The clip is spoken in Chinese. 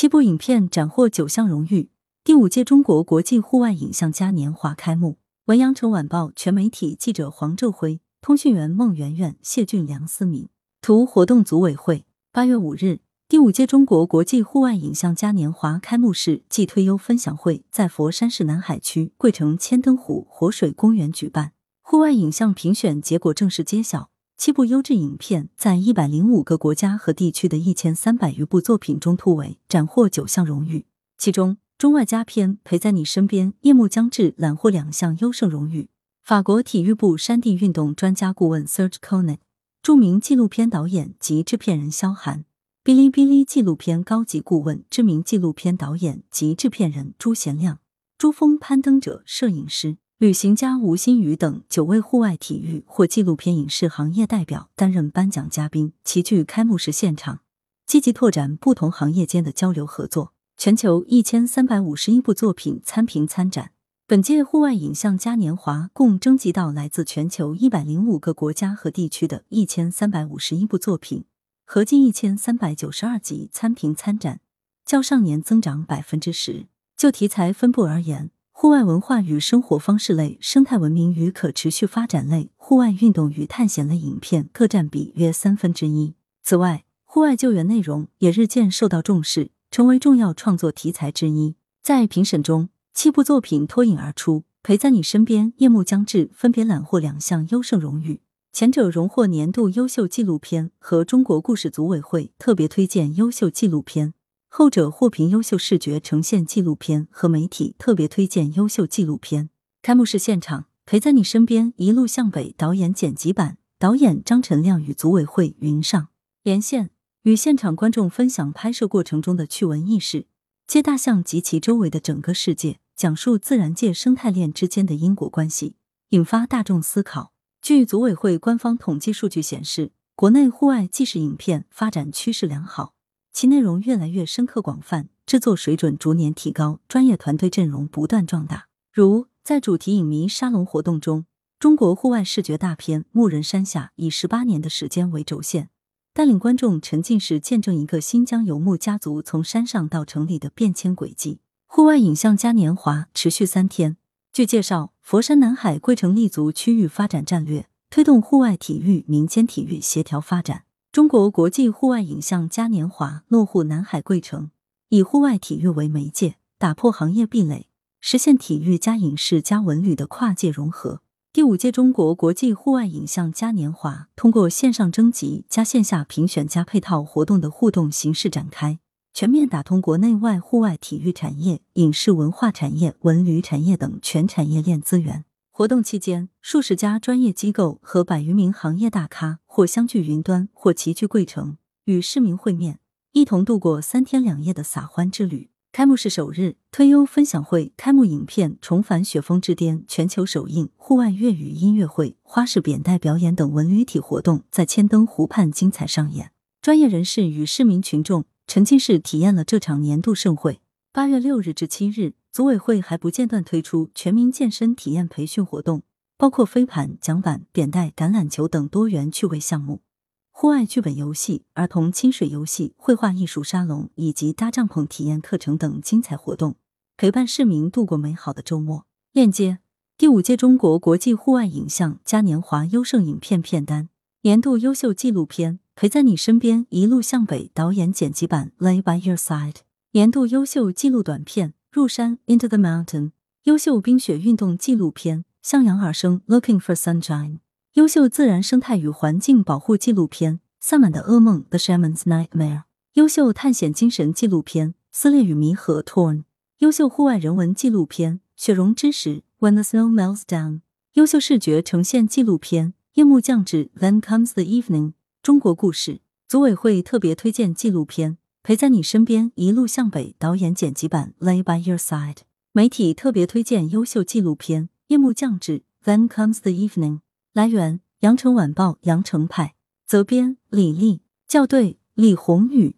七部影片斩获九项荣誉。第五届中国国际户外影像嘉年华开幕。文阳城晚报全媒体记者黄昼辉，通讯员孟媛媛、谢俊梁、思敏。图活动组委会。八月五日，第五届中国国际户外影像嘉年华开幕式暨推优分享会在佛山市南海区桂城千灯湖活水公园举办。户外影像评选结果正式揭晓，七部优质影片在一百零五个国家和地区的一千三百余部作品中突围，斩获九项荣誉。其中，中外佳片《陪在你身边》夜幕将至揽获两项优胜荣誉。法国体育部山地运动专家顾问 Serge Konet，著名纪录片导演及制片人肖寒，哔哩哔哩纪录片高级顾问、知名纪录片导演及制片人朱贤亮，珠峰攀登者、摄影师。旅行家吴新宇等九位户外体育或纪录片影视行业代表担任颁奖嘉宾，齐聚开幕式现场，积极拓展不同行业间的交流合作。全球一千三百五十一部作品参评参展。本届户外影像嘉年华共征集到来自全球一百零五个国家和地区的一千三百五十一部作品，合计一千三百九十二集参评参展，较上年增长百分之十。就题材分布而言，户外文化与生活方式类、生态文明与可持续发展类、户外运动与探险类影片各占比约三分之一。此外，户外救援内容也日渐受到重视，成为重要创作题材之一。在评审中，七部作品脱颖而出，《陪在你身边》《夜幕将至》分别揽获两项优胜荣誉，前者荣获年度优秀纪录片和中国故事组委会特别推荐优秀纪录片。后者获评优秀视觉呈现纪录片和媒体特别推荐优秀纪录片。开幕式现场，陪在你身边一路向北导演剪辑版导演张晨亮与组委会云上连线，与现场观众分享拍摄过程中的趣闻轶事，接大象及其周围的整个世界，讲述自然界生态链之间的因果关系，引发大众思考。据组委会官方统计数据显示，国内户外纪实影片发展趋势良好。其内容越来越深刻广泛，制作水准逐年提高，专业团队阵容不断壮大。如在主题影迷沙龙活动中，中国户外视觉大片《牧人山下》以十八年的时间为轴线，带领观众沉浸式见证一个新疆游牧家族从山上到城里的变迁轨迹。户外影像嘉年华持续三天。据介绍，佛山南海桂城立足区域发展战略，推动户外体育、民间体育协调发展。中国国际户外影像嘉年华落户南海桂城，以户外体育为媒介，打破行业壁垒，实现体育加影视加文旅的跨界融合。第五届中国国际户外影像嘉年华通过线上征集加线下评选加配套活动的互动形式展开，全面打通国内外户外体育产业、影视文化产业、文旅产业等全产业链资源。活动期间，数十家专业机构和百余名行业大咖或相聚云端，或齐聚桂城，与市民会面，一同度过三天两夜的撒欢之旅。开幕式首日，推优分享会开幕影片《重返雪峰之巅》全球首映，户外粤语音乐会、花式扁带表演等文旅体活动在千灯湖畔精彩上演。专业人士与市民群众沉浸式体验了这场年度盛会。八月六日至七日。组委会还不间断推出全民健身体验培训活动，包括飞盘、桨板、扁带、橄榄球等多元趣味项目，户外剧本游戏、儿童亲水游戏、绘画艺术沙龙以及搭帐篷体验课程等精彩活动，陪伴市民度过美好的周末。链接：第五届中国国际户外影像嘉年华优胜影片片单，年度优秀纪录片《陪在你身边一路向北》导演剪辑版《Lay by Your Side》，年度优秀纪录短片。入山 Into the Mountain，优秀冰雪运动纪录片《向阳而生》Looking for Sunshine，优秀自然生态与环境保护纪录片《萨满的噩梦》The Shaman's Nightmare，优秀探险精神纪录片《撕裂与弥合》Torn，优秀户外人文纪录片《雪融之时》When the Snow Melts Down，优秀视觉呈现纪录片《夜幕降至》Then Comes the Evening，中国故事组委会特别推荐纪录片。陪在你身边，一路向北。导演剪辑版《Lay by Your Side》。媒体特别推荐优秀纪录片《夜幕降至》，Then Comes the Evening。来源：羊城晚报羊城派。责编：李丽。校对：李宏宇。